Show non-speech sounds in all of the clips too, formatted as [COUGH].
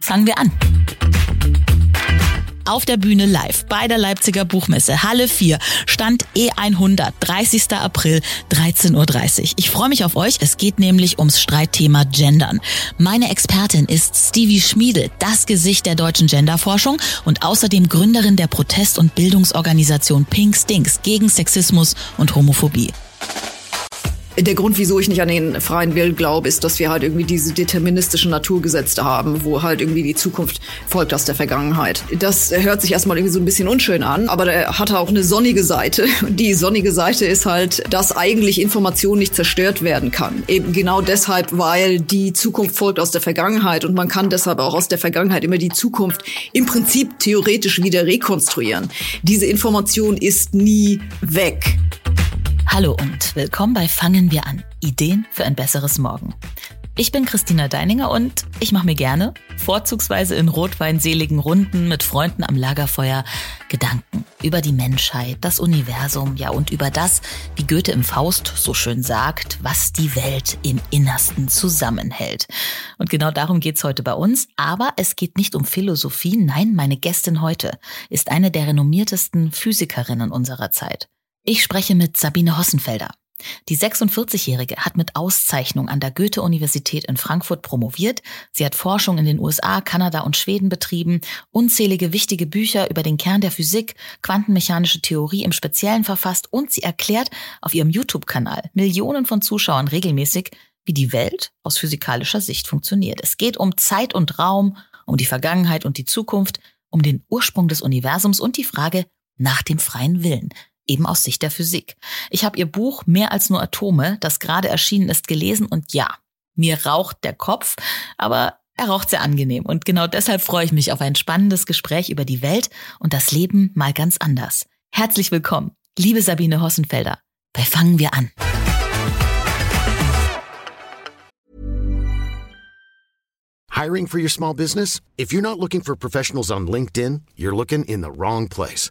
Fangen wir an. Auf der Bühne live bei der Leipziger Buchmesse Halle 4 Stand E100 30. April 13.30 Uhr. Ich freue mich auf euch. Es geht nämlich ums Streitthema Gendern. Meine Expertin ist Stevie Schmiedel, das Gesicht der deutschen Genderforschung und außerdem Gründerin der Protest- und Bildungsorganisation Pink Stinks gegen Sexismus und Homophobie. Der Grund, wieso ich nicht an den freien Willen glaube, ist, dass wir halt irgendwie diese deterministischen Naturgesetze haben, wo halt irgendwie die Zukunft folgt aus der Vergangenheit. Das hört sich erstmal irgendwie so ein bisschen unschön an, aber der hat auch eine sonnige Seite. Die sonnige Seite ist halt, dass eigentlich Information nicht zerstört werden kann. Eben genau deshalb, weil die Zukunft folgt aus der Vergangenheit und man kann deshalb auch aus der Vergangenheit immer die Zukunft im Prinzip theoretisch wieder rekonstruieren. Diese Information ist nie weg. Hallo und willkommen bei Fangen wir an. Ideen für ein besseres Morgen. Ich bin Christina Deininger und ich mache mir gerne, vorzugsweise in rotweinseligen Runden mit Freunden am Lagerfeuer, Gedanken über die Menschheit, das Universum, ja und über das, wie Goethe im Faust so schön sagt, was die Welt im Innersten zusammenhält. Und genau darum geht's heute bei uns, aber es geht nicht um Philosophie, nein, meine Gästin heute ist eine der renommiertesten Physikerinnen unserer Zeit. Ich spreche mit Sabine Hossenfelder. Die 46-Jährige hat mit Auszeichnung an der Goethe-Universität in Frankfurt promoviert. Sie hat Forschung in den USA, Kanada und Schweden betrieben, unzählige wichtige Bücher über den Kern der Physik, quantenmechanische Theorie im Speziellen verfasst und sie erklärt auf ihrem YouTube-Kanal Millionen von Zuschauern regelmäßig, wie die Welt aus physikalischer Sicht funktioniert. Es geht um Zeit und Raum, um die Vergangenheit und die Zukunft, um den Ursprung des Universums und die Frage nach dem freien Willen eben aus Sicht der Physik. Ich habe ihr Buch Mehr als nur Atome, das gerade erschienen ist, gelesen und ja, mir raucht der Kopf, aber er raucht sehr angenehm und genau deshalb freue ich mich auf ein spannendes Gespräch über die Welt und das Leben mal ganz anders. Herzlich willkommen, liebe Sabine Hossenfelder. Bei Fangen wir an. Hiring for your small business? If you're not looking for professionals on LinkedIn, you're looking in the wrong place.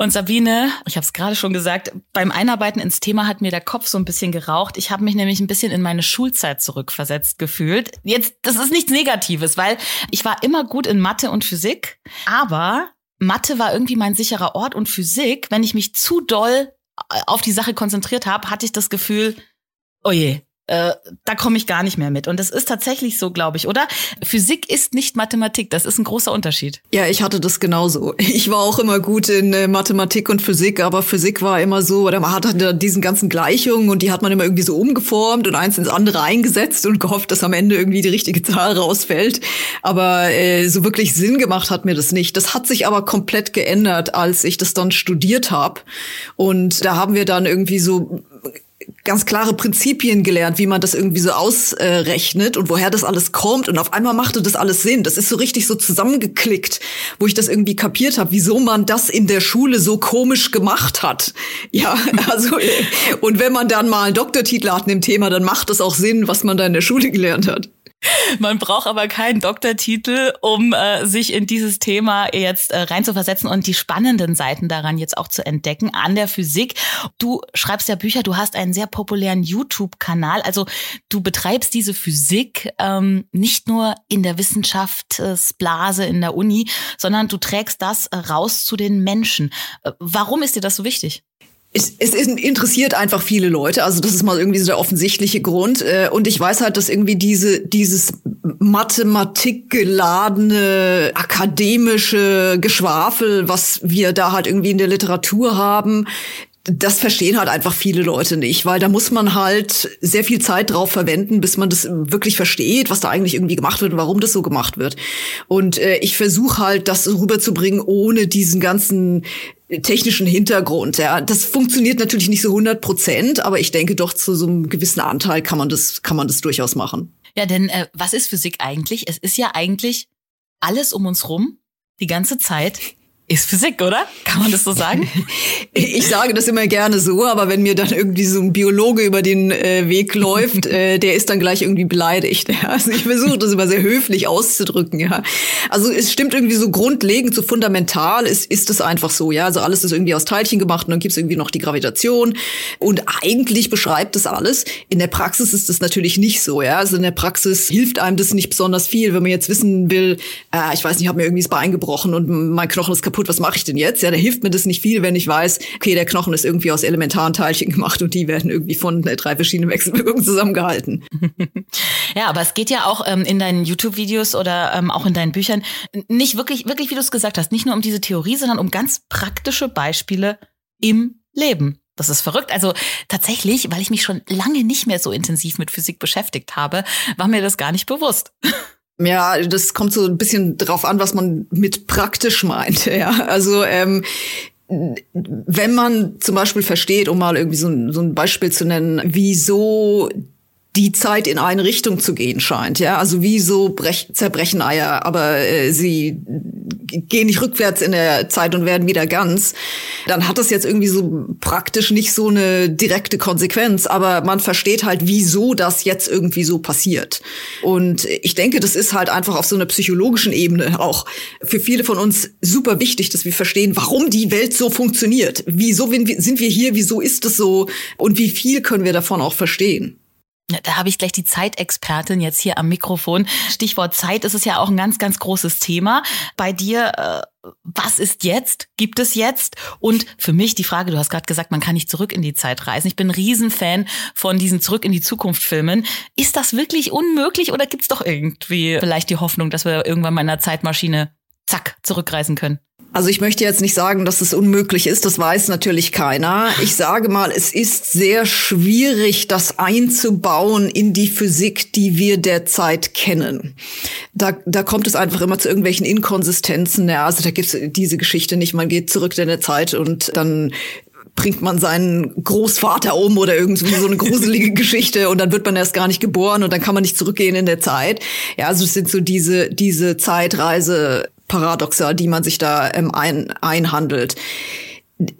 Und Sabine, ich habe es gerade schon gesagt, beim Einarbeiten ins Thema hat mir der Kopf so ein bisschen geraucht. Ich habe mich nämlich ein bisschen in meine Schulzeit zurückversetzt gefühlt. Jetzt, das ist nichts Negatives, weil ich war immer gut in Mathe und Physik, aber Mathe war irgendwie mein sicherer Ort und Physik, wenn ich mich zu doll auf die Sache konzentriert habe, hatte ich das Gefühl, oh je, äh, da komme ich gar nicht mehr mit. Und das ist tatsächlich so, glaube ich, oder? Physik ist nicht Mathematik, das ist ein großer Unterschied. Ja, ich hatte das genauso. Ich war auch immer gut in äh, Mathematik und Physik, aber Physik war immer so, oder man hatte diesen ganzen Gleichungen und die hat man immer irgendwie so umgeformt und eins ins andere eingesetzt und gehofft, dass am Ende irgendwie die richtige Zahl rausfällt. Aber äh, so wirklich Sinn gemacht hat mir das nicht. Das hat sich aber komplett geändert, als ich das dann studiert habe. Und da haben wir dann irgendwie so ganz klare Prinzipien gelernt, wie man das irgendwie so ausrechnet und woher das alles kommt. Und auf einmal machte das alles Sinn. Das ist so richtig so zusammengeklickt, wo ich das irgendwie kapiert habe, wieso man das in der Schule so komisch gemacht hat. Ja, [LAUGHS] also und wenn man dann mal einen Doktortitel hat in dem Thema, dann macht es auch Sinn, was man da in der Schule gelernt hat. Man braucht aber keinen Doktortitel, um äh, sich in dieses Thema jetzt äh, reinzuversetzen und die spannenden Seiten daran jetzt auch zu entdecken an der Physik. Du schreibst ja Bücher, du hast einen sehr populären YouTube-Kanal. Also du betreibst diese Physik ähm, nicht nur in der Wissenschaftsblase in der Uni, sondern du trägst das äh, raus zu den Menschen. Äh, warum ist dir das so wichtig? Es, es interessiert einfach viele Leute. Also das ist mal irgendwie so der offensichtliche Grund. Äh, und ich weiß halt, dass irgendwie diese, dieses mathematikgeladene, akademische Geschwafel, was wir da halt irgendwie in der Literatur haben, das verstehen halt einfach viele Leute nicht, weil da muss man halt sehr viel Zeit drauf verwenden, bis man das wirklich versteht, was da eigentlich irgendwie gemacht wird und warum das so gemacht wird. Und äh, ich versuche halt, das rüberzubringen, ohne diesen ganzen technischen Hintergrund. Ja, das funktioniert natürlich nicht so 100 Prozent, aber ich denke doch zu so einem gewissen Anteil kann man das kann man das durchaus machen. Ja, denn äh, was ist Physik eigentlich? Es ist ja eigentlich alles um uns rum, die ganze Zeit ist Physik, oder? Kann man das so sagen? [LAUGHS] Ich sage das immer gerne so, aber wenn mir dann irgendwie so ein Biologe über den äh, Weg läuft, äh, der ist dann gleich irgendwie beleidigt. Ja? Also ich versuche das immer sehr höflich auszudrücken. Ja, also es stimmt irgendwie so grundlegend, so fundamental ist ist es einfach so. Ja, also alles ist irgendwie aus Teilchen gemacht und dann gibt's irgendwie noch die Gravitation und eigentlich beschreibt das alles. In der Praxis ist das natürlich nicht so. Ja, also in der Praxis hilft einem das nicht besonders viel, wenn man jetzt wissen will. Äh, ich weiß nicht, ich habe mir irgendwie das Bein gebrochen und mein Knochen ist kaputt kaputt, was mache ich denn jetzt? Ja, da hilft mir das nicht viel, wenn ich weiß, okay, der Knochen ist irgendwie aus elementaren Teilchen gemacht und die werden irgendwie von äh, drei verschiedenen Wechselwirkungen zusammengehalten. [LAUGHS] ja, aber es geht ja auch ähm, in deinen YouTube-Videos oder ähm, auch in deinen Büchern nicht wirklich, wirklich, wie du es gesagt hast, nicht nur um diese Theorie, sondern um ganz praktische Beispiele im Leben. Das ist verrückt. Also tatsächlich, weil ich mich schon lange nicht mehr so intensiv mit Physik beschäftigt habe, war mir das gar nicht bewusst. [LAUGHS] Ja, das kommt so ein bisschen drauf an, was man mit praktisch meint. [LAUGHS] Ja, also ähm, wenn man zum Beispiel versteht, um mal irgendwie so so ein Beispiel zu nennen, wieso die Zeit in eine Richtung zu gehen scheint. Ja, also wie so brech, zerbrechen Eier, aber äh, sie gehen nicht rückwärts in der Zeit und werden wieder ganz. Dann hat das jetzt irgendwie so praktisch nicht so eine direkte Konsequenz, aber man versteht halt, wieso das jetzt irgendwie so passiert. Und ich denke, das ist halt einfach auf so einer psychologischen Ebene auch für viele von uns super wichtig, dass wir verstehen, warum die Welt so funktioniert. Wieso sind wir hier? Wieso ist es so? Und wie viel können wir davon auch verstehen? Da habe ich gleich die Zeitexpertin jetzt hier am Mikrofon. Stichwort Zeit ist es ja auch ein ganz, ganz großes Thema. Bei dir, äh, was ist jetzt? Gibt es jetzt? Und für mich die Frage, du hast gerade gesagt, man kann nicht zurück in die Zeit reisen. Ich bin ein Riesenfan von diesen Zurück in die Zukunft Filmen. Ist das wirklich unmöglich oder gibt es doch irgendwie vielleicht die Hoffnung, dass wir irgendwann mal in einer Zeitmaschine zack zurückreisen können? Also ich möchte jetzt nicht sagen, dass es unmöglich ist, das weiß natürlich keiner. Ich sage mal, es ist sehr schwierig, das einzubauen in die Physik, die wir derzeit kennen. Da, da kommt es einfach immer zu irgendwelchen Inkonsistenzen. Ja, also da gibt es diese Geschichte nicht, man geht zurück in der Zeit und dann bringt man seinen Großvater um oder irgendwie so eine gruselige [LAUGHS] Geschichte und dann wird man erst gar nicht geboren und dann kann man nicht zurückgehen in der Zeit. Ja, also es sind so diese, diese Zeitreise Paradoxa, die man sich da ähm, ein, einhandelt.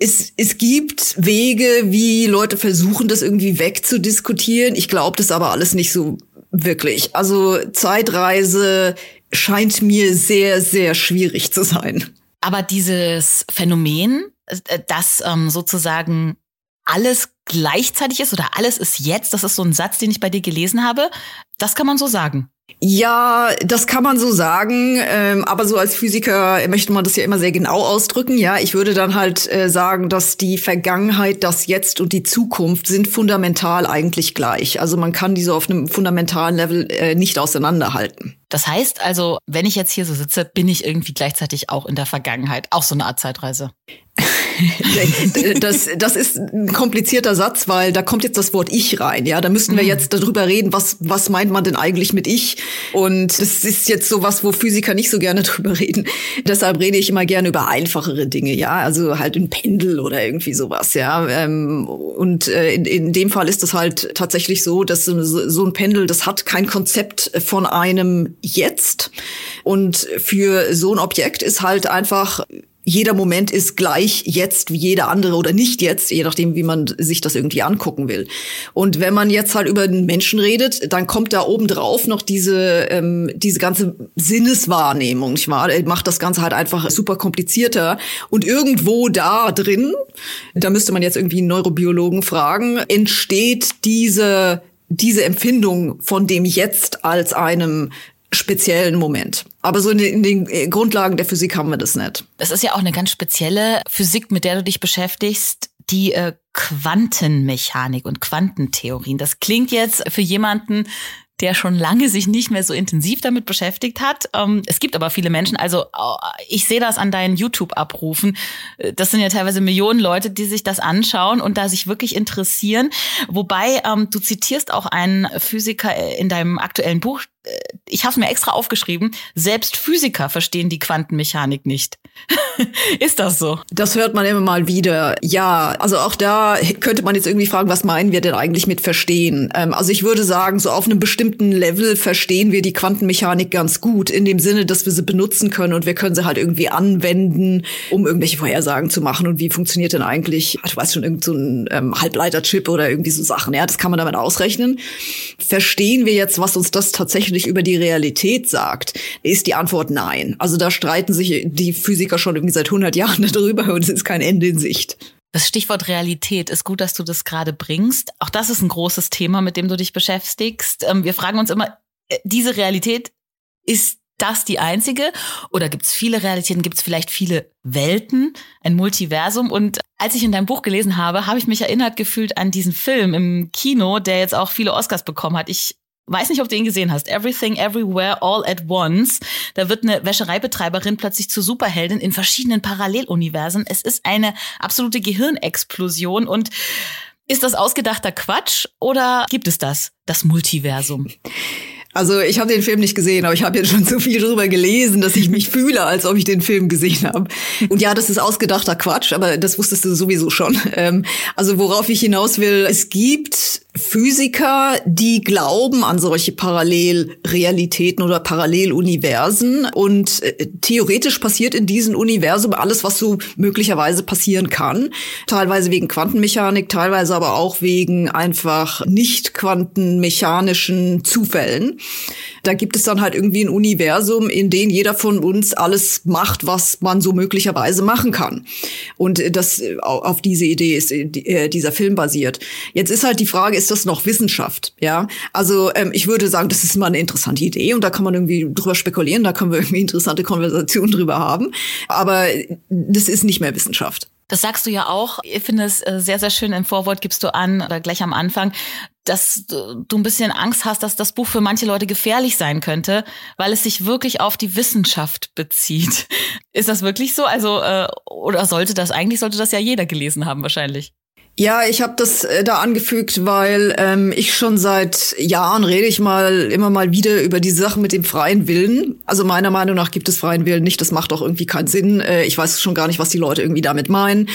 Es, es gibt Wege, wie Leute versuchen, das irgendwie wegzudiskutieren. Ich glaube das aber alles nicht so wirklich. Also Zeitreise scheint mir sehr, sehr schwierig zu sein. Aber dieses Phänomen, äh, dass ähm, sozusagen alles gleichzeitig ist oder alles ist jetzt, das ist so ein Satz, den ich bei dir gelesen habe, das kann man so sagen. Ja, das kann man so sagen, ähm, aber so als Physiker möchte man das ja immer sehr genau ausdrücken. Ja, ich würde dann halt äh, sagen, dass die Vergangenheit, das Jetzt und die Zukunft sind fundamental eigentlich gleich. Also man kann diese auf einem fundamentalen Level äh, nicht auseinanderhalten. Das heißt also, wenn ich jetzt hier so sitze, bin ich irgendwie gleichzeitig auch in der Vergangenheit, auch so eine Art Zeitreise. [LAUGHS] [LAUGHS] das, das ist ein komplizierter Satz, weil da kommt jetzt das Wort Ich rein. Ja, da müssten wir mhm. jetzt darüber reden, was, was meint man denn eigentlich mit Ich? Und das ist jetzt so was, wo Physiker nicht so gerne [LAUGHS] drüber reden. Deshalb rede ich immer gerne über einfachere Dinge. Ja, also halt ein Pendel oder irgendwie sowas. Ja, ähm, und äh, in, in dem Fall ist es halt tatsächlich so, dass so ein Pendel, das hat kein Konzept von einem Jetzt. Und für so ein Objekt ist halt einfach jeder Moment ist gleich jetzt wie jeder andere oder nicht jetzt, je nachdem, wie man sich das irgendwie angucken will. Und wenn man jetzt halt über den Menschen redet, dann kommt da oben drauf noch diese, ähm, diese ganze Sinneswahrnehmung, wahr? Macht das Ganze halt einfach super komplizierter. Und irgendwo da drin, da müsste man jetzt irgendwie einen Neurobiologen fragen, entsteht diese diese Empfindung von dem Jetzt als einem speziellen Moment. Aber so in den, in den, äh, Grundlagen der Physik haben wir das nicht. Das ist ja auch eine ganz spezielle Physik, mit der du dich beschäftigst, die äh, Quantenmechanik und Quantentheorien. Das klingt jetzt für jemanden, der schon lange sich nicht mehr so intensiv damit beschäftigt hat. Ähm, es gibt aber viele Menschen, also ich sehe das an deinen YouTube-Abrufen. Äh, das sind ja teilweise Millionen Leute, die sich das anschauen und da sich wirklich interessieren. Wobei ähm, du zitierst auch einen Physiker in deinem aktuellen Buch, ich habe es mir extra aufgeschrieben, selbst Physiker verstehen die Quantenmechanik nicht. [LAUGHS] ist das so? Das hört man immer mal wieder. Ja, also auch da könnte man jetzt irgendwie fragen, was meinen wir denn eigentlich mit verstehen? Ähm, also ich würde sagen, so auf einem bestimmten Level verstehen wir die Quantenmechanik ganz gut, in dem Sinne, dass wir sie benutzen können und wir können sie halt irgendwie anwenden, um irgendwelche Vorhersagen zu machen. Und wie funktioniert denn eigentlich, du weißt schon, irgend so ähm, Halbleiterchip oder irgendwie so Sachen. Ja, das kann man damit ausrechnen. Verstehen wir jetzt, was uns das tatsächlich über die Realität sagt? Ist die Antwort nein. Also da streiten sich die Physiker schon irgendwie seit 100 Jahren [LAUGHS] darüber und es ist kein Ende in Sicht. Das Stichwort Realität ist gut, dass du das gerade bringst. Auch das ist ein großes Thema, mit dem du dich beschäftigst. Ähm, wir fragen uns immer, äh, diese Realität, ist das die einzige? Oder gibt es viele Realitäten? Gibt es vielleicht viele Welten, ein Multiversum? Und als ich in deinem Buch gelesen habe, habe ich mich erinnert gefühlt an diesen Film im Kino, der jetzt auch viele Oscars bekommen hat. Ich weiß nicht, ob du ihn gesehen hast. Everything, Everywhere, All at Once. Da wird eine Wäschereibetreiberin plötzlich zur Superheldin in verschiedenen Paralleluniversen. Es ist eine absolute Gehirnexplosion und ist das ausgedachter Quatsch oder gibt es das, das Multiversum? Also ich habe den Film nicht gesehen, aber ich habe jetzt schon so viel drüber gelesen, dass ich mich fühle, als ob ich den Film gesehen habe. Und ja, das ist ausgedachter Quatsch, aber das wusstest du sowieso schon. Ähm, also worauf ich hinaus will, es gibt Physiker, die glauben an solche Parallelrealitäten oder Paralleluniversen. Und äh, theoretisch passiert in diesen Universum alles, was so möglicherweise passieren kann. Teilweise wegen Quantenmechanik, teilweise aber auch wegen einfach nicht quantenmechanischen Zufällen. Da gibt es dann halt irgendwie ein Universum, in dem jeder von uns alles macht, was man so möglicherweise machen kann. Und das auf diese Idee ist äh, dieser Film basiert. Jetzt ist halt die Frage, ist das noch Wissenschaft? Ja, also ähm, ich würde sagen, das ist mal eine interessante Idee und da kann man irgendwie drüber spekulieren, da können wir irgendwie interessante Konversationen drüber haben. Aber das ist nicht mehr Wissenschaft. Das sagst du ja auch. Ich finde es äh, sehr, sehr schön. Im Vorwort gibst du an, oder gleich am Anfang, dass du ein bisschen Angst hast, dass das Buch für manche Leute gefährlich sein könnte, weil es sich wirklich auf die Wissenschaft bezieht. [LAUGHS] Ist das wirklich so? Also, äh, oder sollte das, eigentlich sollte das ja jeder gelesen haben, wahrscheinlich. Ja, ich habe das äh, da angefügt, weil ähm, ich schon seit Jahren rede ich mal immer mal wieder über die Sachen mit dem freien Willen. Also meiner Meinung nach gibt es freien Willen nicht. Das macht auch irgendwie keinen Sinn. Äh, ich weiß schon gar nicht, was die Leute irgendwie damit meinen.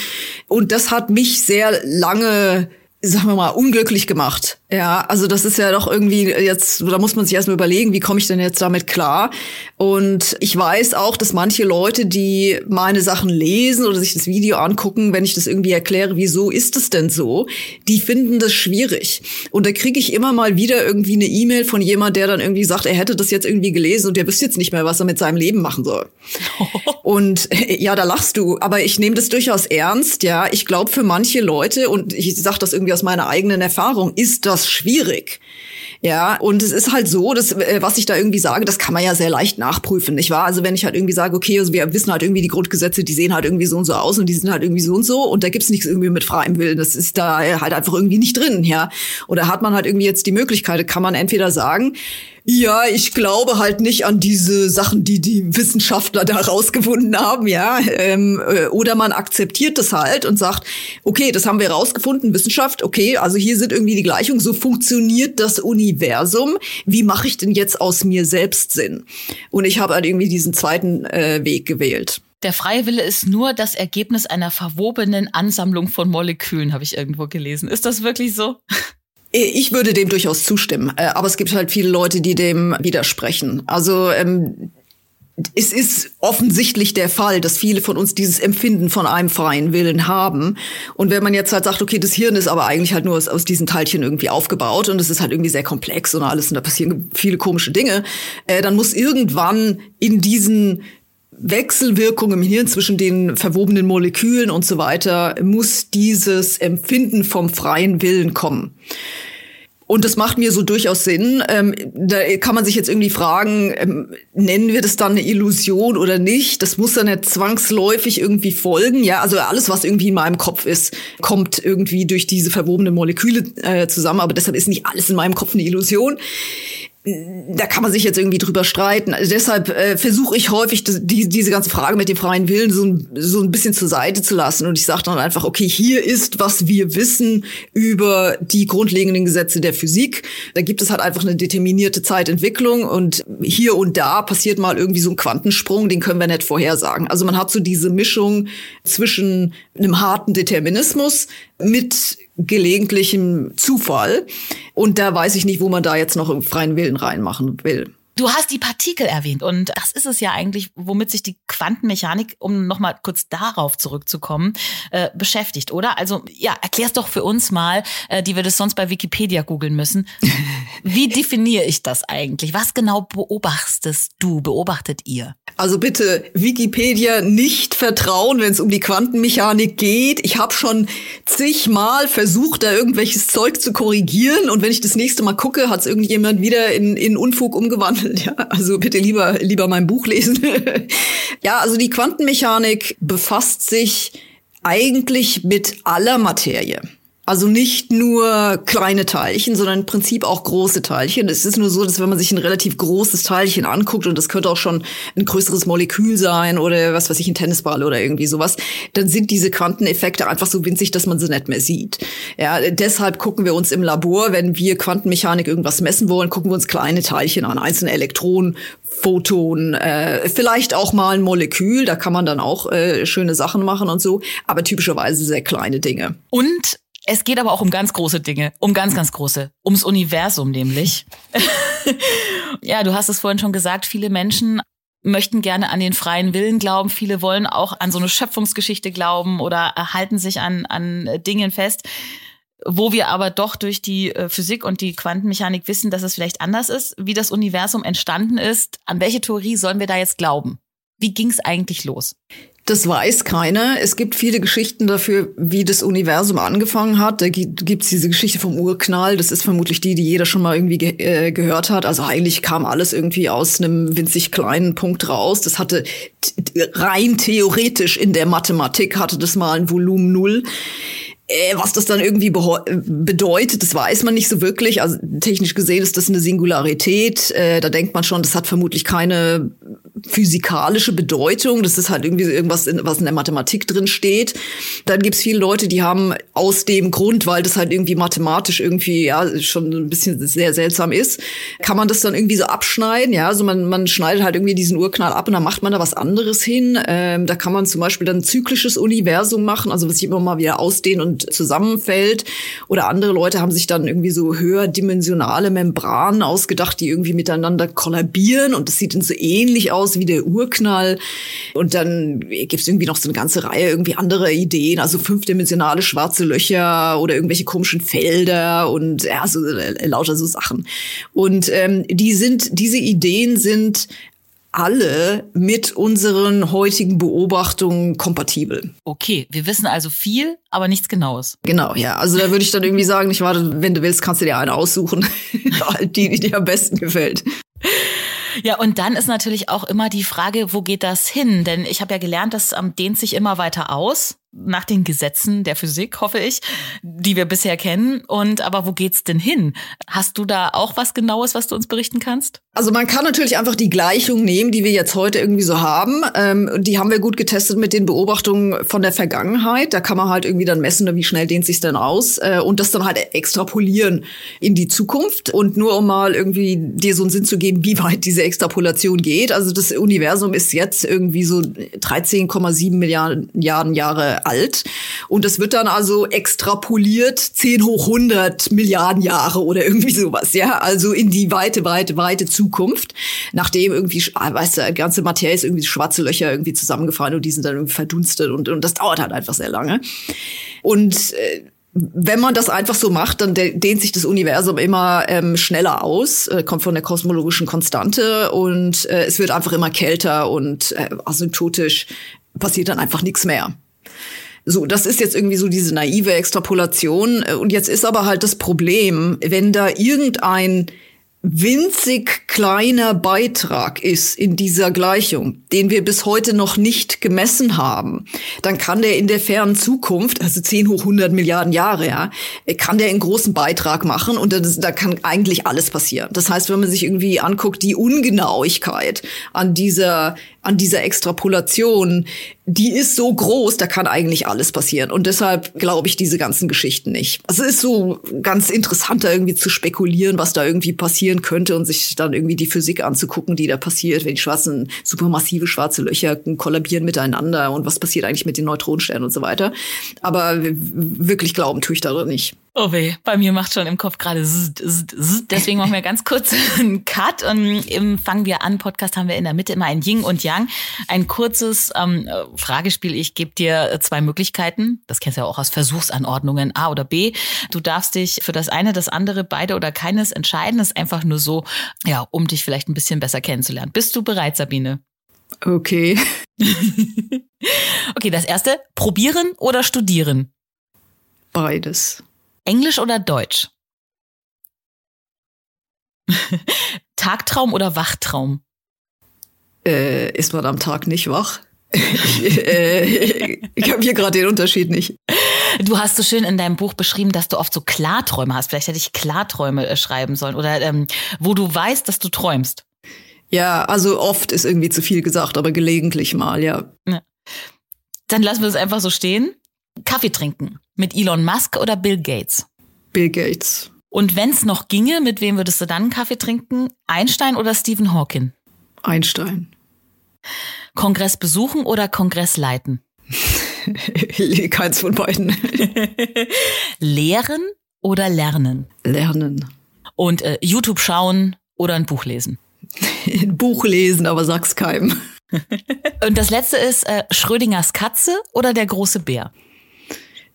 Und das hat mich sehr lange sagen wir mal, unglücklich gemacht. Ja, also das ist ja doch irgendwie jetzt, da muss man sich erstmal überlegen, wie komme ich denn jetzt damit klar? Und ich weiß auch, dass manche Leute, die meine Sachen lesen oder sich das Video angucken, wenn ich das irgendwie erkläre, wieso ist es denn so, die finden das schwierig. Und da kriege ich immer mal wieder irgendwie eine E-Mail von jemand, der dann irgendwie sagt, er hätte das jetzt irgendwie gelesen und der wüsste jetzt nicht mehr, was er mit seinem Leben machen soll. [LAUGHS] und ja, da lachst du, aber ich nehme das durchaus ernst, ja. Ich glaube, für manche Leute, und ich sage das irgendwie aus meiner eigenen Erfahrung, ist das schwierig. Ja, und es ist halt so, dass, äh, was ich da irgendwie sage, das kann man ja sehr leicht nachprüfen, nicht wahr? Also wenn ich halt irgendwie sage, okay, also wir wissen halt irgendwie die Grundgesetze, die sehen halt irgendwie so und so aus und die sind halt irgendwie so und so und da gibt's nichts irgendwie mit freiem Willen. Das ist da halt einfach irgendwie nicht drin, ja. Oder hat man halt irgendwie jetzt die Möglichkeit, kann man entweder sagen, ja, ich glaube halt nicht an diese Sachen, die die Wissenschaftler da rausgefunden haben, ja. Ähm, äh, oder man akzeptiert das halt und sagt, okay, das haben wir rausgefunden, Wissenschaft, okay, also hier sind irgendwie die Gleichungen, so funktioniert das Universum. Wie mache ich denn jetzt aus mir selbst Sinn? Und ich habe halt irgendwie diesen zweiten äh, Weg gewählt. Der freie Wille ist nur das Ergebnis einer verwobenen Ansammlung von Molekülen, habe ich irgendwo gelesen. Ist das wirklich so? Ich würde dem durchaus zustimmen, äh, aber es gibt halt viele Leute, die dem widersprechen. Also ähm, es ist offensichtlich der Fall, dass viele von uns dieses Empfinden von einem freien Willen haben. Und wenn man jetzt halt sagt, okay, das Hirn ist aber eigentlich halt nur aus, aus diesen Teilchen irgendwie aufgebaut und es ist halt irgendwie sehr komplex und alles und da passieren viele komische Dinge, äh, dann muss irgendwann in diesen Wechselwirkung im Hirn zwischen den verwobenen Molekülen und so weiter, muss dieses Empfinden vom freien Willen kommen. Und das macht mir so durchaus Sinn. Ähm, da kann man sich jetzt irgendwie fragen, ähm, nennen wir das dann eine Illusion oder nicht? Das muss dann nicht zwangsläufig irgendwie folgen. Ja, also alles, was irgendwie in meinem Kopf ist, kommt irgendwie durch diese verwobenen Moleküle äh, zusammen. Aber deshalb ist nicht alles in meinem Kopf eine Illusion. Da kann man sich jetzt irgendwie drüber streiten. Also deshalb äh, versuche ich häufig, die, diese ganze Frage mit dem freien Willen so, ein, so ein bisschen zur Seite zu lassen. Und ich sage dann einfach, okay, hier ist, was wir wissen über die grundlegenden Gesetze der Physik. Da gibt es halt einfach eine determinierte Zeitentwicklung und hier und da passiert mal irgendwie so ein Quantensprung, den können wir nicht vorhersagen. Also man hat so diese Mischung zwischen einem harten Determinismus mit gelegentlichem Zufall. Und da weiß ich nicht, wo man da jetzt noch im freien Willen reinmachen will. Du hast die Partikel erwähnt und das ist es ja eigentlich, womit sich die Quantenmechanik, um nochmal kurz darauf zurückzukommen, äh, beschäftigt, oder? Also ja, erklär's doch für uns mal, äh, die wir das sonst bei Wikipedia googeln müssen. [LAUGHS] Wie definiere ich das eigentlich? Was genau beobachtest du, beobachtet ihr? Also bitte Wikipedia nicht vertrauen, wenn es um die Quantenmechanik geht. Ich habe schon zigmal versucht, da irgendwelches Zeug zu korrigieren und wenn ich das nächste Mal gucke, hat es irgendjemand wieder in, in Unfug umgewandelt [LAUGHS] Ja, also bitte lieber, lieber mein Buch lesen. [LAUGHS] ja, also die Quantenmechanik befasst sich eigentlich mit aller Materie. Also nicht nur kleine Teilchen, sondern im Prinzip auch große Teilchen. Es ist nur so, dass wenn man sich ein relativ großes Teilchen anguckt, und das könnte auch schon ein größeres Molekül sein oder was weiß ich, ein Tennisball oder irgendwie sowas, dann sind diese Quanteneffekte einfach so winzig, dass man sie nicht mehr sieht. Ja, deshalb gucken wir uns im Labor, wenn wir Quantenmechanik irgendwas messen wollen, gucken wir uns kleine Teilchen an, einzelne Elektronen, Photon, äh, vielleicht auch mal ein Molekül, da kann man dann auch äh, schöne Sachen machen und so, aber typischerweise sehr kleine Dinge. Und es geht aber auch um ganz große Dinge, um ganz, ganz große, ums Universum nämlich. [LAUGHS] ja, du hast es vorhin schon gesagt, viele Menschen möchten gerne an den freien Willen glauben, viele wollen auch an so eine Schöpfungsgeschichte glauben oder halten sich an, an Dingen fest, wo wir aber doch durch die äh, Physik und die Quantenmechanik wissen, dass es vielleicht anders ist, wie das Universum entstanden ist. An welche Theorie sollen wir da jetzt glauben? Wie ging es eigentlich los? Das weiß keiner. Es gibt viele Geschichten dafür, wie das Universum angefangen hat. Da gibt es diese Geschichte vom Urknall. Das ist vermutlich die, die jeder schon mal irgendwie ge äh, gehört hat. Also eigentlich kam alles irgendwie aus einem winzig kleinen Punkt raus. Das hatte rein theoretisch in der Mathematik hatte das mal ein Volumen Null. Äh, was das dann irgendwie bedeutet, das weiß man nicht so wirklich. Also technisch gesehen ist das eine Singularität. Äh, da denkt man schon, das hat vermutlich keine physikalische Bedeutung. Das ist halt irgendwie irgendwas, in, was in der Mathematik drin steht. Dann gibt's viele Leute, die haben aus dem Grund, weil das halt irgendwie mathematisch irgendwie ja schon ein bisschen sehr seltsam ist, kann man das dann irgendwie so abschneiden. Ja, also man, man schneidet halt irgendwie diesen Urknall ab und dann macht man da was anderes hin. Ähm, da kann man zum Beispiel dann ein zyklisches Universum machen, also was sich immer mal wieder ausdehnen und zusammenfällt. Oder andere Leute haben sich dann irgendwie so höherdimensionale Membranen ausgedacht, die irgendwie miteinander kollabieren und das sieht dann so ähnlich aus wie der Urknall. Und dann gibt es irgendwie noch so eine ganze Reihe irgendwie anderer Ideen, also fünfdimensionale schwarze Löcher oder irgendwelche komischen Felder und ja, so äh, lauter so Sachen. Und ähm, die sind, diese Ideen sind alle mit unseren heutigen Beobachtungen kompatibel. Okay, wir wissen also viel, aber nichts Genaues. Genau, ja. Also da würde ich dann irgendwie sagen, ich warte, wenn du willst, kannst du dir eine aussuchen, [LAUGHS] die, die dir am besten gefällt. Ja, und dann ist natürlich auch immer die Frage, wo geht das hin? Denn ich habe ja gelernt, das ähm, dehnt sich immer weiter aus nach den Gesetzen der Physik, hoffe ich, die wir bisher kennen. Und aber wo geht's denn hin? Hast du da auch was Genaues, was du uns berichten kannst? Also man kann natürlich einfach die Gleichung nehmen, die wir jetzt heute irgendwie so haben. Ähm, die haben wir gut getestet mit den Beobachtungen von der Vergangenheit. Da kann man halt irgendwie dann messen, wie schnell dehnt sich denn aus äh, und das dann halt extrapolieren in die Zukunft. Und nur um mal irgendwie dir so einen Sinn zu geben, wie weit diese Extrapolation geht. Also das Universum ist jetzt irgendwie so 13,7 Milliarden Jahre alt. Und das wird dann also extrapoliert 10 hoch 100 Milliarden Jahre oder irgendwie sowas, ja. Also in die weite, weite, weite Zukunft. Nachdem irgendwie, ah, weißt du, ganze Materie ist irgendwie schwarze Löcher irgendwie zusammengefallen und die sind dann irgendwie verdunstet und, und das dauert halt einfach sehr lange. Und äh, wenn man das einfach so macht, dann dehnt sich das Universum immer ähm, schneller aus, äh, kommt von der kosmologischen Konstante und äh, es wird einfach immer kälter und äh, asymptotisch passiert dann einfach nichts mehr. So, das ist jetzt irgendwie so diese naive Extrapolation. Und jetzt ist aber halt das Problem, wenn da irgendein winzig kleiner Beitrag ist in dieser Gleichung, den wir bis heute noch nicht gemessen haben, dann kann der in der fernen Zukunft, also 10 hoch 100 Milliarden Jahre, ja, kann der einen großen Beitrag machen und das, da kann eigentlich alles passieren. Das heißt, wenn man sich irgendwie anguckt, die Ungenauigkeit an dieser an dieser Extrapolation, die ist so groß, da kann eigentlich alles passieren. Und deshalb glaube ich diese ganzen Geschichten nicht. Also es ist so ganz interessant, da irgendwie zu spekulieren, was da irgendwie passieren könnte und sich dann irgendwie die Physik anzugucken, die da passiert, wenn die schwarzen, supermassive schwarze Löcher kollabieren miteinander und was passiert eigentlich mit den Neutronensternen und so weiter. Aber wirklich glauben tue ich da nicht. Oh weh, bei mir macht schon im Kopf gerade deswegen machen wir ganz kurz [LAUGHS] einen Cut und im Fangen wir an Podcast haben wir in der Mitte immer ein Ying und Yang, ein kurzes ähm, Fragespiel. Ich gebe dir zwei Möglichkeiten, das kennst du ja auch aus Versuchsanordnungen A oder B. Du darfst dich für das eine, das andere, beide oder keines entscheiden. Das ist einfach nur so, ja, um dich vielleicht ein bisschen besser kennenzulernen. Bist du bereit, Sabine? Okay. [LAUGHS] okay, das erste, probieren oder studieren? Beides. Englisch oder Deutsch? [LAUGHS] Tagtraum oder Wachtraum? Äh, ist man am Tag nicht wach? ich [LAUGHS] äh, ich habe hier gerade den Unterschied nicht. Du hast so schön in deinem Buch beschrieben, dass du oft so Klarträume hast. Vielleicht hätte ich Klarträume äh, schreiben sollen oder ähm, wo du weißt, dass du träumst. Ja, also oft ist irgendwie zu viel gesagt, aber gelegentlich mal, ja. ja. Dann lassen wir es einfach so stehen. Kaffee trinken. Mit Elon Musk oder Bill Gates? Bill Gates. Und wenn es noch ginge, mit wem würdest du dann einen Kaffee trinken? Einstein oder Stephen Hawking? Einstein. Kongress besuchen oder Kongress leiten? [LAUGHS] Keins von beiden. [LAUGHS] Lehren oder lernen? Lernen. Und äh, YouTube schauen oder ein Buch lesen? Ein Buch lesen, aber sag's keinem. [LAUGHS] Und das letzte ist äh, Schrödingers Katze oder der große Bär?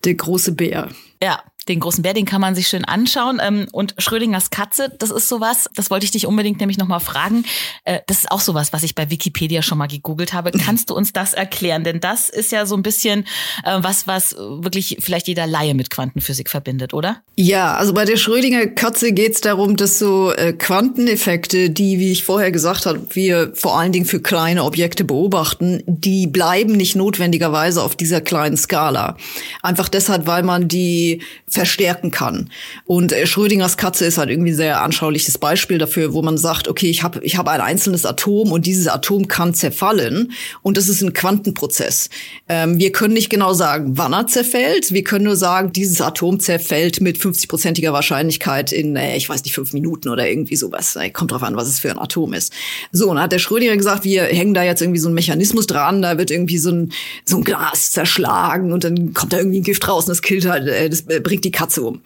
Der große Bär. Ja, den großen Bär, den kann man sich schön anschauen. Ähm, und Schrödingers Katze, das ist sowas, das wollte ich dich unbedingt nämlich nochmal fragen. Äh, das ist auch sowas, was ich bei Wikipedia schon mal gegoogelt habe. Kannst du uns das erklären? Denn das ist ja so ein bisschen äh, was, was wirklich vielleicht jeder Laie mit Quantenphysik verbindet, oder? Ja, also bei der Schrödinger Katze geht es darum, dass so äh, Quanteneffekte, die, wie ich vorher gesagt habe, wir vor allen Dingen für kleine Objekte beobachten, die bleiben nicht notwendigerweise auf dieser kleinen Skala. Einfach deshalb, weil man die verstärken kann. Und äh, Schrödingers Katze ist halt irgendwie ein sehr anschauliches Beispiel dafür, wo man sagt, okay, ich habe ich hab ein einzelnes Atom und dieses Atom kann zerfallen und das ist ein Quantenprozess. Ähm, wir können nicht genau sagen, wann er zerfällt. Wir können nur sagen, dieses Atom zerfällt mit 50-prozentiger Wahrscheinlichkeit in, äh, ich weiß nicht, fünf Minuten oder irgendwie sowas. Äh, kommt drauf an, was es für ein Atom ist. So, und dann hat der Schrödinger gesagt, wir hängen da jetzt irgendwie so einen Mechanismus dran, da wird irgendwie so ein, so ein Glas zerschlagen und dann kommt da irgendwie ein Gift raus und das killt halt, äh, das bringt die die Katze um.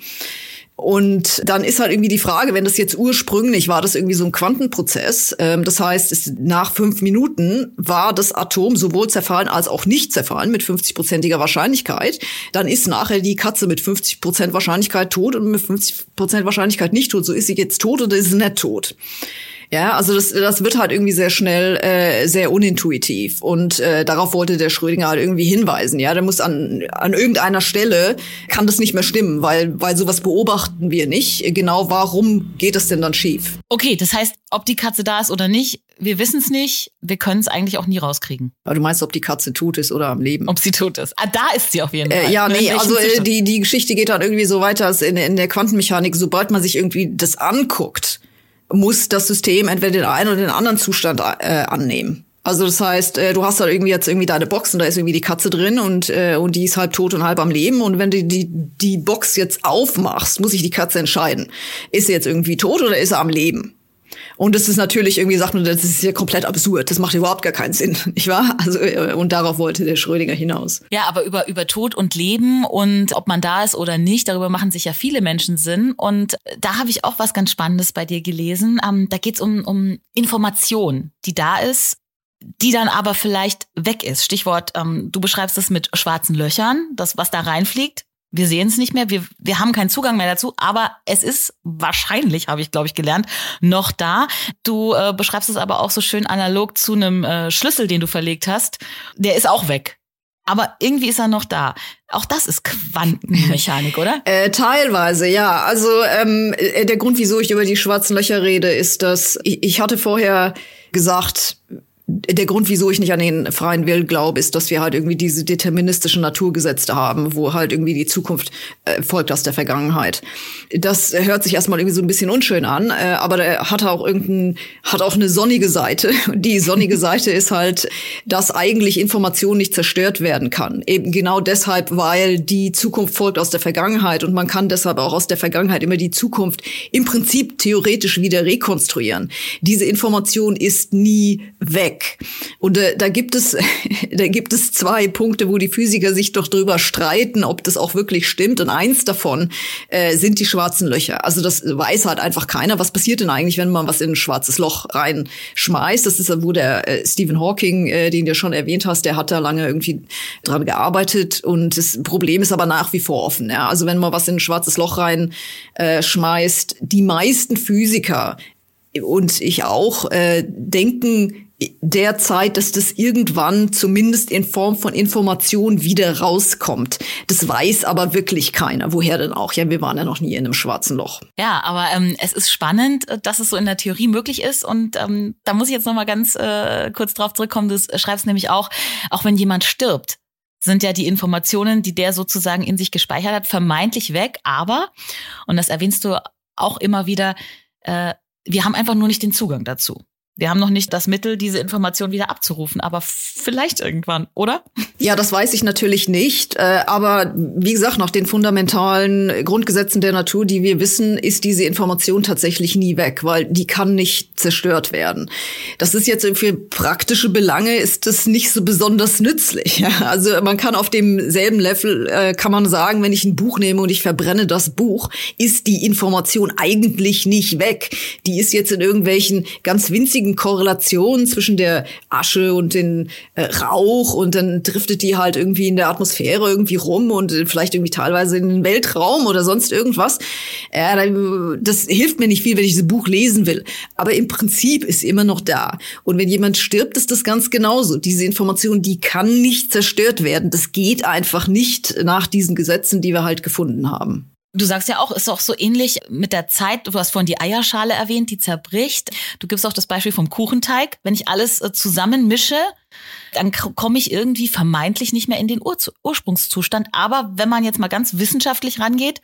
Und dann ist halt irgendwie die Frage, wenn das jetzt ursprünglich war, das irgendwie so ein Quantenprozess. Ähm, das heißt, nach fünf Minuten war das Atom sowohl zerfallen als auch nicht zerfallen mit 50-prozentiger Wahrscheinlichkeit. Dann ist nachher die Katze mit 50 Prozent Wahrscheinlichkeit tot und mit 50 Prozent Wahrscheinlichkeit nicht tot. So ist sie jetzt tot oder ist sie nicht tot? Ja, also das, das wird halt irgendwie sehr schnell äh, sehr unintuitiv. Und äh, darauf wollte der Schrödinger halt irgendwie hinweisen. Ja, der muss an, an irgendeiner Stelle kann das nicht mehr stimmen, weil, weil sowas beobachten wir nicht. Genau warum geht es denn dann schief? Okay, das heißt, ob die Katze da ist oder nicht, wir wissen es nicht. Wir können es eigentlich auch nie rauskriegen. Aber du meinst, ob die Katze tot ist oder am Leben? Ob sie tot ist. Ah, da ist sie auf jeden Fall. Äh, ja, nee, also äh, die, die Geschichte geht dann irgendwie so weiter als in, in der Quantenmechanik. Sobald man sich irgendwie das anguckt, muss das System entweder den einen oder den anderen Zustand äh, annehmen. Also das heißt, äh, du hast da irgendwie jetzt irgendwie deine Box und da ist irgendwie die Katze drin und äh, und die ist halb tot und halb am Leben und wenn du die die Box jetzt aufmachst, muss sich die Katze entscheiden, ist sie jetzt irgendwie tot oder ist sie am Leben? Und das ist natürlich irgendwie, sagt man, das ist ja komplett absurd. Das macht überhaupt gar keinen Sinn, [LAUGHS] nicht wahr? Also, äh, und darauf wollte der Schrödinger hinaus. Ja, aber über, über Tod und Leben und ob man da ist oder nicht, darüber machen sich ja viele Menschen Sinn. Und da habe ich auch was ganz Spannendes bei dir gelesen. Ähm, da geht es um, um Information, die da ist, die dann aber vielleicht weg ist. Stichwort, ähm, du beschreibst es mit schwarzen Löchern, das, was da reinfliegt. Wir sehen es nicht mehr, wir, wir haben keinen Zugang mehr dazu, aber es ist wahrscheinlich, habe ich, glaube ich, gelernt, noch da. Du äh, beschreibst es aber auch so schön analog zu einem äh, Schlüssel, den du verlegt hast. Der ist auch weg. aber irgendwie ist er noch da. Auch das ist Quantenmechanik, oder? [LAUGHS] Äh, teilweise, ja. Also ähm, äh, der Grund, wieso ich über die schwarzen Löcher rede, ist, dass ich, ich hatte vorher gesagt, der Grund, wieso ich nicht an den freien Willen glaube, ist, dass wir halt irgendwie diese deterministischen Naturgesetze haben, wo halt irgendwie die Zukunft äh, folgt aus der Vergangenheit. Das hört sich erstmal irgendwie so ein bisschen unschön an, äh, aber der hat auch irgendein, hat auch eine sonnige Seite. Die sonnige [LAUGHS] Seite ist halt, dass eigentlich Information nicht zerstört werden kann. Eben genau deshalb, weil die Zukunft folgt aus der Vergangenheit und man kann deshalb auch aus der Vergangenheit immer die Zukunft im Prinzip theoretisch wieder rekonstruieren. Diese Information ist nie weg weg. Und äh, da gibt es, [LAUGHS] da gibt es zwei Punkte, wo die Physiker sich doch drüber streiten, ob das auch wirklich stimmt. Und eins davon äh, sind die schwarzen Löcher. Also das weiß halt einfach keiner. Was passiert denn eigentlich, wenn man was in ein schwarzes Loch reinschmeißt? Das ist, wo der äh, Stephen Hawking, äh, den du schon erwähnt hast, der hat da lange irgendwie dran gearbeitet. Und das Problem ist aber nach wie vor offen. Ja? Also wenn man was in ein schwarzes Loch reinschmeißt, äh, die meisten Physiker und ich auch äh, denken derzeit, dass das irgendwann zumindest in Form von Information wieder rauskommt. Das weiß aber wirklich keiner. Woher denn auch? Ja, wir waren ja noch nie in einem schwarzen Loch. Ja, aber ähm, es ist spannend, dass es so in der Theorie möglich ist. Und ähm, da muss ich jetzt noch mal ganz äh, kurz drauf zurückkommen. Du schreibst nämlich auch, auch wenn jemand stirbt, sind ja die Informationen, die der sozusagen in sich gespeichert hat, vermeintlich weg. Aber, und das erwähnst du auch immer wieder, äh, wir haben einfach nur nicht den Zugang dazu. Wir haben noch nicht das Mittel, diese Information wieder abzurufen, aber vielleicht irgendwann, oder? Ja, das weiß ich natürlich nicht. Äh, aber wie gesagt, nach den fundamentalen Grundgesetzen der Natur, die wir wissen, ist diese Information tatsächlich nie weg, weil die kann nicht zerstört werden. Das ist jetzt für praktische Belange ist das nicht so besonders nützlich. [LAUGHS] Also man kann auf demselben Level, äh, kann man sagen, wenn ich ein Buch nehme und ich verbrenne das Buch, ist die Information eigentlich nicht weg. Die ist jetzt in irgendwelchen ganz winzigen riesigen Korrelation zwischen der Asche und den äh, Rauch und dann driftet die halt irgendwie in der Atmosphäre irgendwie rum und äh, vielleicht irgendwie teilweise in den Weltraum oder sonst irgendwas. Äh, das hilft mir nicht viel, wenn ich dieses Buch lesen will. Aber im Prinzip ist immer noch da. Und wenn jemand stirbt, ist das ganz genauso. Diese Information, die kann nicht zerstört werden. Das geht einfach nicht nach diesen Gesetzen, die wir halt gefunden haben. Du sagst ja auch, ist auch so ähnlich mit der Zeit. Du hast vorhin die Eierschale erwähnt, die zerbricht. Du gibst auch das Beispiel vom Kuchenteig. Wenn ich alles äh, zusammen mische, dann komme ich irgendwie vermeintlich nicht mehr in den Ur Ursprungszustand. Aber wenn man jetzt mal ganz wissenschaftlich rangeht,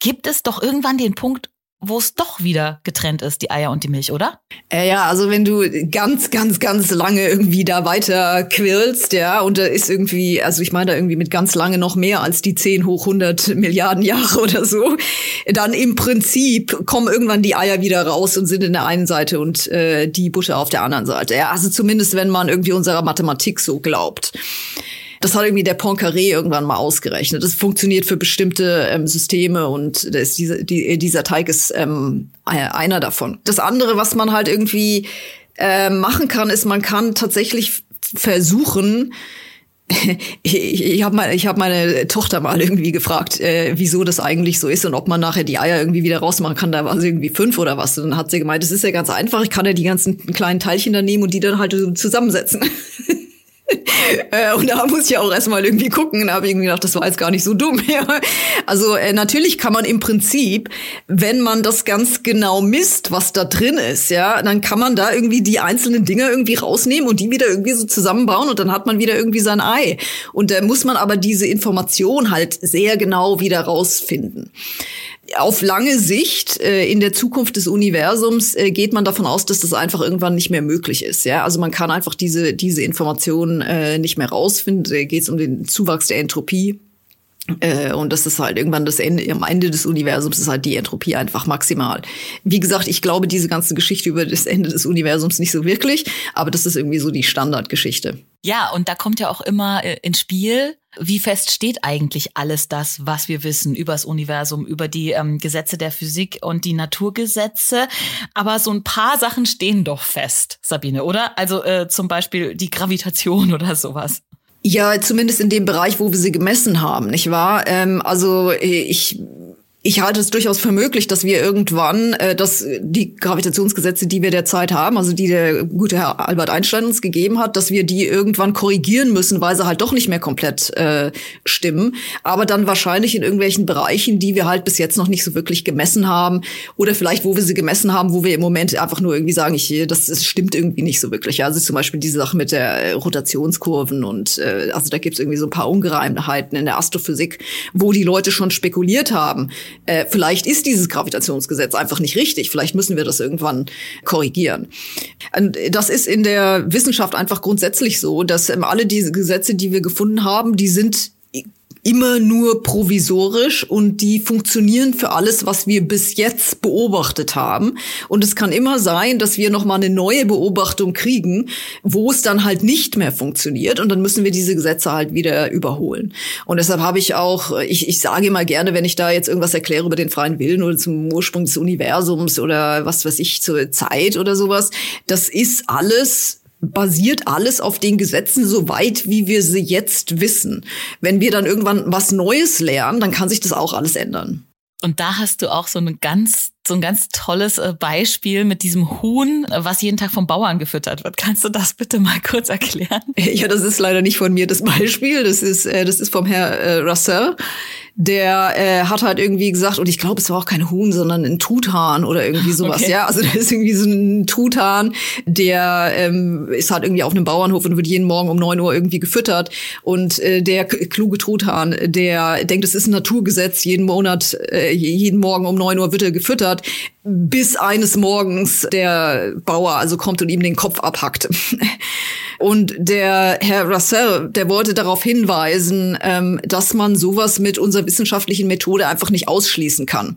gibt es doch irgendwann den Punkt, wo es doch wieder getrennt ist, die Eier und die Milch, oder? Äh, ja, also wenn du ganz, ganz, ganz lange irgendwie da weiter quirlst, ja, und da ist irgendwie, also ich meine da irgendwie mit ganz lange noch mehr als die 10 hoch 100 Milliarden Jahre oder so, dann im Prinzip kommen irgendwann die Eier wieder raus und sind in der einen Seite und äh, die Butter auf der anderen Seite. Ja, also zumindest wenn man irgendwie unserer Mathematik so glaubt. Das hat irgendwie der Poincaré irgendwann mal ausgerechnet. Das funktioniert für bestimmte ähm, Systeme und ist diese, die, dieser Teig ist ähm, einer davon. Das andere, was man halt irgendwie äh, machen kann, ist, man kann tatsächlich versuchen, [LAUGHS] ich, ich habe mal, ich hab meine Tochter mal irgendwie gefragt, äh, wieso das eigentlich so ist und ob man nachher die Eier irgendwie wieder rausmachen kann. Da war sie irgendwie fünf oder was. Und dann hat sie gemeint, das ist ja ganz einfach. Ich kann ja die ganzen kleinen Teilchen da nehmen und die dann halt so zusammensetzen. [LAUGHS] [LAUGHS] Äh, und da muss ich auch erstmal irgendwie gucken. Da habe ich irgendwie gedacht, das war jetzt gar nicht so dumm. [LAUGHS] also äh, natürlich kann man im Prinzip, wenn man das ganz genau misst, was da drin ist, ja, dann kann man da irgendwie die einzelnen Dinge irgendwie rausnehmen und die wieder irgendwie so zusammenbauen und dann hat man wieder irgendwie sein Ei. Und da muss man aber diese Information halt sehr genau wieder rausfinden auf lange Sicht äh, in der Zukunft des Universums äh, geht man davon aus, dass das einfach irgendwann nicht mehr möglich ist. Ja, also man kann einfach diese diese Informationen äh, nicht mehr rausfinden. Da geht es um den Zuwachs der Entropie. Äh, und das ist halt irgendwann das Ende, am Ende des Universums ist halt die Entropie einfach maximal. Wie gesagt, ich glaube diese ganze Geschichte über das Ende des Universums nicht so wirklich, aber das ist irgendwie so die Standardgeschichte. Ja, und da kommt ja auch immer äh, ins Spiel, wie fest steht eigentlich alles das, was wir wissen über das Universum, über die ähm, Gesetze der Physik und die Naturgesetze. Aber so ein paar Sachen stehen doch fest, Sabine, oder? Also äh, zum Beispiel die Gravitation [LAUGHS] oder sowas. Ja, zumindest in dem Bereich, wo wir sie gemessen haben, nicht wahr? Ähm, also ich Ich halte es durchaus für möglich, dass wir irgendwann, äh, dass die Gravitationsgesetze, die wir derzeit haben, also die der gute Herr Albert Einstein uns gegeben hat, dass wir die irgendwann korrigieren müssen, weil sie halt doch nicht mehr komplett äh, stimmen. Aber dann wahrscheinlich in irgendwelchen Bereichen, die wir halt bis jetzt noch nicht so wirklich gemessen haben oder vielleicht, wo wir sie gemessen haben, wo wir im Moment einfach nur irgendwie sagen, ich, das, das stimmt irgendwie nicht so wirklich. Also zum Beispiel diese Sache mit der Rotationskurven und äh, also da gibt es irgendwie so ein paar Ungereimtheiten in der Astrophysik, wo die Leute schon spekuliert haben äh, vielleicht ist dieses Gravitationsgesetz einfach nicht richtig. Vielleicht müssen wir das irgendwann korrigieren. Und das ist in der Wissenschaft einfach grundsätzlich so, dass ähm, alle diese Gesetze, die wir gefunden haben, die sind immer nur provisorisch und die funktionieren für alles, was wir bis jetzt beobachtet haben. Und es kann immer sein, dass wir noch mal eine neue Beobachtung kriegen, wo es dann halt nicht mehr funktioniert und dann müssen wir diese Gesetze halt wieder überholen. Und deshalb habe ich auch, ich, ich sage immer gerne, wenn ich da jetzt irgendwas erkläre über den freien Willen oder zum Ursprung des Universums oder was weiß ich zur Zeit oder sowas, das ist alles basiert alles auf den Gesetzen so weit, wie wir sie jetzt wissen. Wenn wir dann irgendwann was Neues lernen, dann kann sich das auch alles ändern. Und da hast du auch so ein ganz, so ein ganz tolles äh, Beispiel mit diesem Huhn, was jeden Tag vom Bauern gefüttert wird. Kannst du das bitte mal [LAUGHS] kurz erklären? Ja, das ist leider nicht von mir das Beispiel. Das ist, äh, das ist vom Herr äh, Russell der äh, hat halt irgendwie gesagt, und ich glaube, es war auch kein Huhn, sondern ein Tuthahn oder irgendwie sowas, okay. ja. Also das ist irgendwie so ein Tuthahn, der ähm, ist halt irgendwie auf einem Bauernhof und wird jeden Morgen um neun Uhr irgendwie gefüttert. Und äh, der kluge Truthahn, der denkt, es ist ein Naturgesetz, jeden Monat, äh, jeden Morgen um neun Uhr wird er gefüttert, bis eines Morgens der Bauer also kommt und ihm den Kopf abhackt. [LAUGHS] Und der Herr Russell, der wollte darauf hinweisen, ähm, dass man sowas mit unserer wissenschaftlichen Methode einfach nicht ausschließen kann.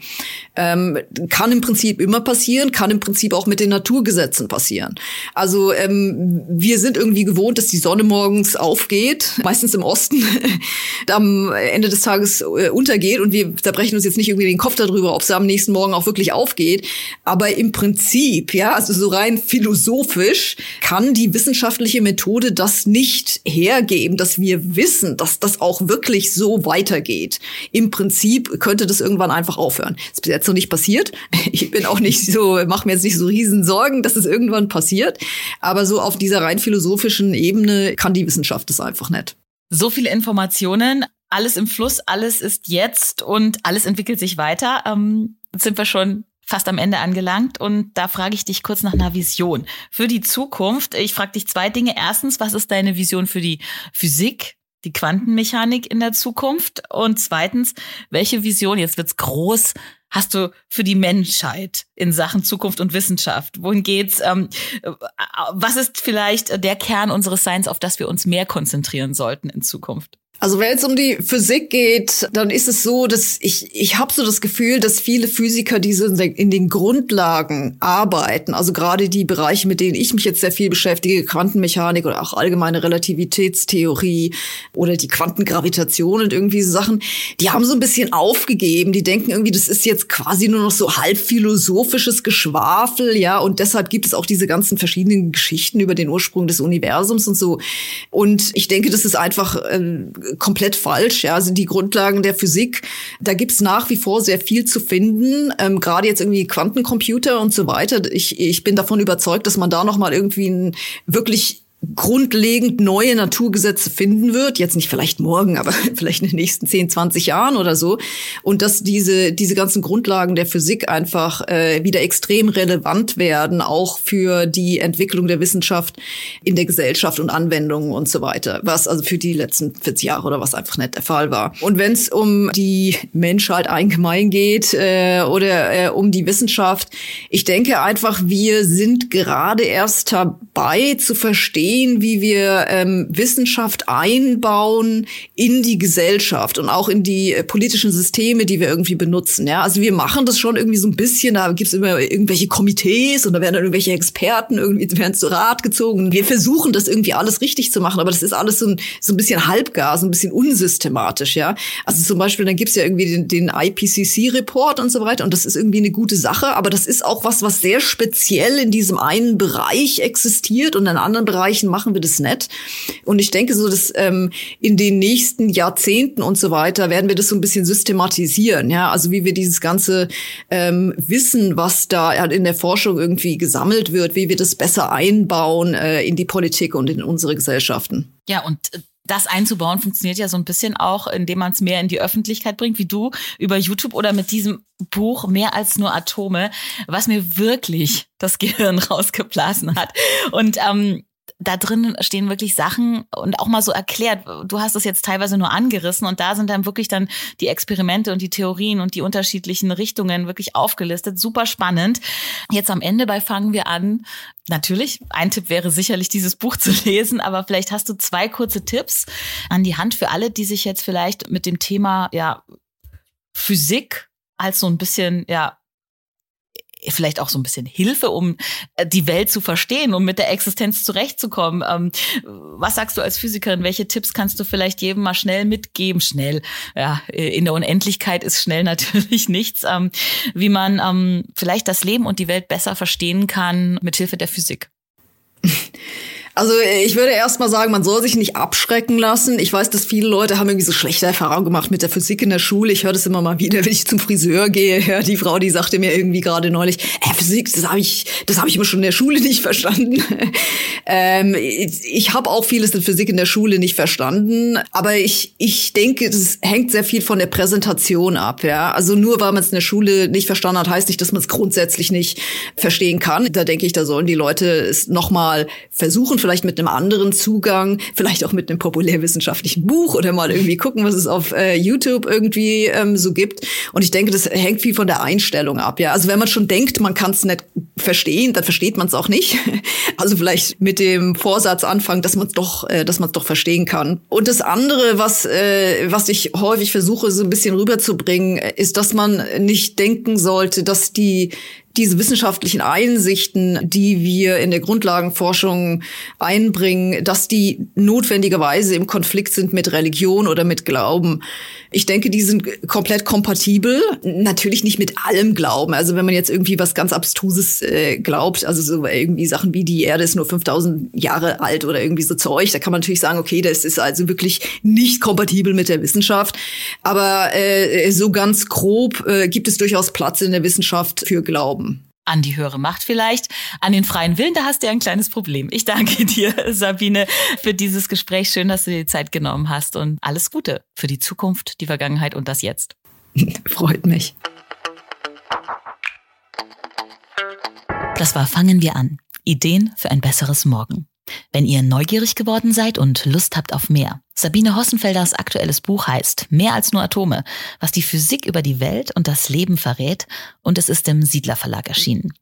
Ähm, kann im Prinzip immer passieren, kann im Prinzip auch mit den Naturgesetzen passieren. Also ähm, wir sind irgendwie gewohnt, dass die Sonne morgens aufgeht, [LAUGHS] meistens im Osten, [LAUGHS] am Ende des Tages äh, untergeht und wir zerbrechen uns jetzt nicht irgendwie den Kopf darüber, ob sie am nächsten Morgen auch wirklich aufgeht. Aber im Prinzip, ja, also so rein philosophisch kann die wissenschaftliche Methode Methode das nicht hergeben, dass wir wissen, dass das auch wirklich so weitergeht. Im Prinzip könnte das irgendwann einfach aufhören. Das ist bis jetzt noch nicht passiert. [LAUGHS] Ich bin auch nicht so, mache mir jetzt nicht so riesen Sorgen, dass es irgendwann passiert. Aber so auf dieser rein philosophischen Ebene kann die Wissenschaft es einfach nicht. So viele Informationen, alles im Fluss, alles ist jetzt und alles entwickelt sich weiter. Ähm, sind wir schon fast am Ende angelangt und da frage ich dich kurz nach einer Vision für die Zukunft. Ich frage dich zwei Dinge. Erstens, was ist deine Vision für die Physik, die Quantenmechanik in der Zukunft? Und zweitens, welche Vision, jetzt wird's groß, hast du für die Menschheit in Sachen Zukunft und Wissenschaft? Wohin geht's? Ähm, was ist vielleicht der Kern unseres Seins, auf das wir uns mehr konzentrieren sollten in Zukunft? Also wenn es um die Physik geht, dann ist es so, dass ich ich habe so das Gefühl, dass viele Physiker, die so in den Grundlagen arbeiten, also gerade die Bereiche, mit denen ich mich jetzt sehr viel beschäftige, Quantenmechanik oder auch allgemeine Relativitätstheorie oder die Quantengravitation und irgendwie so Sachen, die haben so ein bisschen aufgegeben. Die denken irgendwie, das ist jetzt quasi nur noch so halb philosophisches Geschwafel, ja, und deshalb gibt es auch diese ganzen verschiedenen Geschichten über den Ursprung des Universums und so. Und ich denke, das ist einfach äh, komplett falsch. Ja, also die Grundlagen der Physik, da gibt's nach wie vor sehr viel zu finden. Ähm, Gerade jetzt irgendwie Quantencomputer und so weiter. Ich, ich bin davon überzeugt, dass man da noch mal irgendwie ein wirklich grundlegend neue Naturgesetze finden wird, jetzt nicht vielleicht morgen, aber [LAUGHS] vielleicht in den nächsten 10, 20 Jahren oder so, und dass diese, diese ganzen Grundlagen der Physik einfach äh, wieder extrem relevant werden, auch für die Entwicklung der Wissenschaft in der Gesellschaft und Anwendungen und so weiter, was also für die letzten 40 Jahre oder was einfach nicht der Fall war. Und wenn es um die Menschheit allgemein geht äh, oder äh, um die Wissenschaft, ich denke einfach, wir sind gerade erst dabei zu verstehen, sehen, wie wir ähm, Wissenschaft einbauen in die Gesellschaft und auch in die äh, politischen Systeme, die wir irgendwie benutzen. Ja, also wir machen das schon irgendwie so ein bisschen. Da gibt's immer irgendwelche Komitees und da werden dann irgendwelche Experten irgendwie werden zu Rat gezogen. Wir versuchen das irgendwie alles richtig zu machen, aber das ist alles so ein, so ein bisschen halbgar, so ein bisschen unsystematisch. Ja, also zum Beispiel dann gibt's ja irgendwie den, den IPCC-Report und so weiter und das ist irgendwie eine gute Sache, aber das ist auch was, was sehr speziell in diesem einen Bereich existiert und in anderen Bereichen Jugendlichen machen wir das nicht. Und ich denke so, dass ähm, in den nächsten Jahrzehnten und so weiter werden wir das so ein bisschen systematisieren. Ja, also wie wir dieses ganze ähm, Wissen, was da in der Forschung irgendwie gesammelt wird, wie wir das besser einbauen äh, in die Politik und in unsere Gesellschaften. Ja, und äh, das einzubauen funktioniert ja so ein bisschen auch, indem man es mehr in die Öffentlichkeit bringt, wie du über YouTube oder mit diesem Buch mehr als nur Atome, was mir wirklich das Gehirn [LAUGHS] rausgeblasen hat. Und ähm, da drin stehen wirklich Sachen und auch mal so erklärt. Du hast es jetzt teilweise nur angerissen und da sind dann wirklich dann die Experimente und die Theorien und die unterschiedlichen Richtungen wirklich aufgelistet. Super spannend. Jetzt am Ende bei Fangen wir an. Natürlich, ein Tipp wäre sicherlich dieses Buch zu [LAUGHS] lesen, aber vielleicht hast du zwei kurze Tipps an die Hand für alle, die sich jetzt vielleicht mit dem Thema, ja, Physik als so ein bisschen, ja, vielleicht auch so ein bisschen Hilfe, um äh, die Welt zu verstehen, um mit der Existenz zurechtzukommen. Ähm, was sagst du als Physikerin? Welche Tipps kannst du vielleicht jedem mal schnell mitgeben? Schnell, ja, in der Unendlichkeit ist schnell [LAUGHS] natürlich nichts. Ähm, wie man ähm, vielleicht das Leben und die Welt besser verstehen kann mit Hilfe der Physik. [LAUGHS] Also ich würde erst mal sagen, man soll sich nicht abschrecken lassen. Ich weiß, dass viele Leute haben irgendwie so schlechte Erfahrungen gemacht mit der Physik in der Schule. Ich höre das immer mal wieder, [LAUGHS] wenn ich zum Friseur gehe. Ja, die Frau, die sagte mir irgendwie gerade neulich, äh, Physik, das habe ich, das habe ich immer schon in der Schule [LAUGHS] nicht verstanden. [LAUGHS] ähm, ich habe auch vieles in Physik in der Schule nicht verstanden, aber ich, ich denke, das hängt sehr viel von der Präsentation ab. Ja, also nur weil man es in der Schule nicht verstanden hat, heißt nicht, dass man es grundsätzlich nicht verstehen kann. Da denke ich, da sollen die Leute es noch mal versuchen vielleicht mit einem anderen Zugang, vielleicht auch mit einem populärwissenschaftlichen Buch oder mal irgendwie gucken, was es auf äh, YouTube irgendwie ähm, so gibt. Und ich denke, das hängt viel von der Einstellung ab. Ja, also wenn man schon denkt, man kann es nicht verstehen, dann versteht man es auch nicht. [LAUGHS] Also vielleicht mit dem Vorsatz anfangen, dass man es doch, äh, dass man es doch verstehen kann. Und das andere, was äh, was ich häufig versuche, so ein bisschen rüberzubringen, ist, dass man nicht denken sollte, dass die diese wissenschaftlichen Einsichten, die wir in der Grundlagenforschung einbringen, dass die notwendigerweise im Konflikt sind mit Religion oder mit Glauben. Ich denke, die sind komplett kompatibel. Natürlich nicht mit allem Glauben. Also wenn man jetzt irgendwie was ganz Abstruses äh, glaubt, also so irgendwie Sachen wie die Erde ist nur 5000 Jahre alt oder irgendwie so Zeug, da kann man natürlich sagen, okay, das ist also wirklich nicht kompatibel mit der Wissenschaft. Aber äh, so ganz grob äh, gibt es durchaus Platz in der Wissenschaft für Glauben an die höhere Macht vielleicht, an den freien Willen, da hast du ja ein kleines Problem. Ich danke [LAUGHS] dir, Sabine, für dieses Gespräch. Schön, dass du dir die Zeit genommen hast und alles Gute für die Zukunft, die Vergangenheit und das Jetzt. [LAUGHS] Freut mich. Das war Fangen wir an. Ideen für ein besseres Morgen. Wenn ihr neugierig geworden seid und Lust habt auf mehr, Sabine Hossenfelders aktuelles Buch heißt Mehr als nur Atome, was die Physik über die Welt und das Leben verrät und es ist im Siedler Verlag erschienen.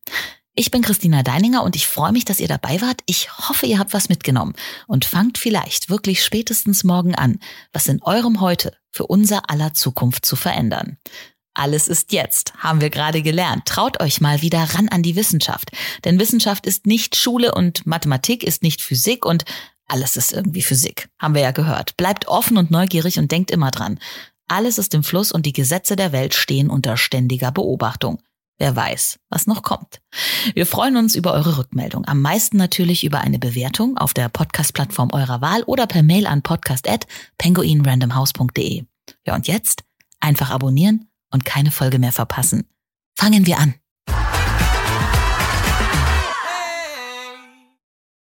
Ich bin Christina Deininger und ich freue mich, dass ihr dabei wart. Ich hoffe, ihr habt was mitgenommen und fangt vielleicht wirklich spätestens morgen an, was in eurem Heute für unser aller Zukunft zu verändern. Alles ist jetzt, haben wir gerade gelernt. Traut euch mal wieder ran an die Wissenschaft. Denn Wissenschaft ist nicht Schule und Mathematik ist nicht Physik und alles ist irgendwie Physik. Haben wir ja gehört. Bleibt offen und neugierig und denkt immer dran. Alles ist im Fluss und die Gesetze der Welt stehen unter ständiger Beobachtung. Wer weiß, was noch kommt. Wir freuen uns über eure Rückmeldung. Am meisten natürlich über eine Bewertung auf der Podcast-Plattform eurer Wahl oder per Mail an podcast.penguinrandomhouse.de. Ja, und jetzt einfach abonnieren und keine Folge mehr verpassen. Fangen wir an.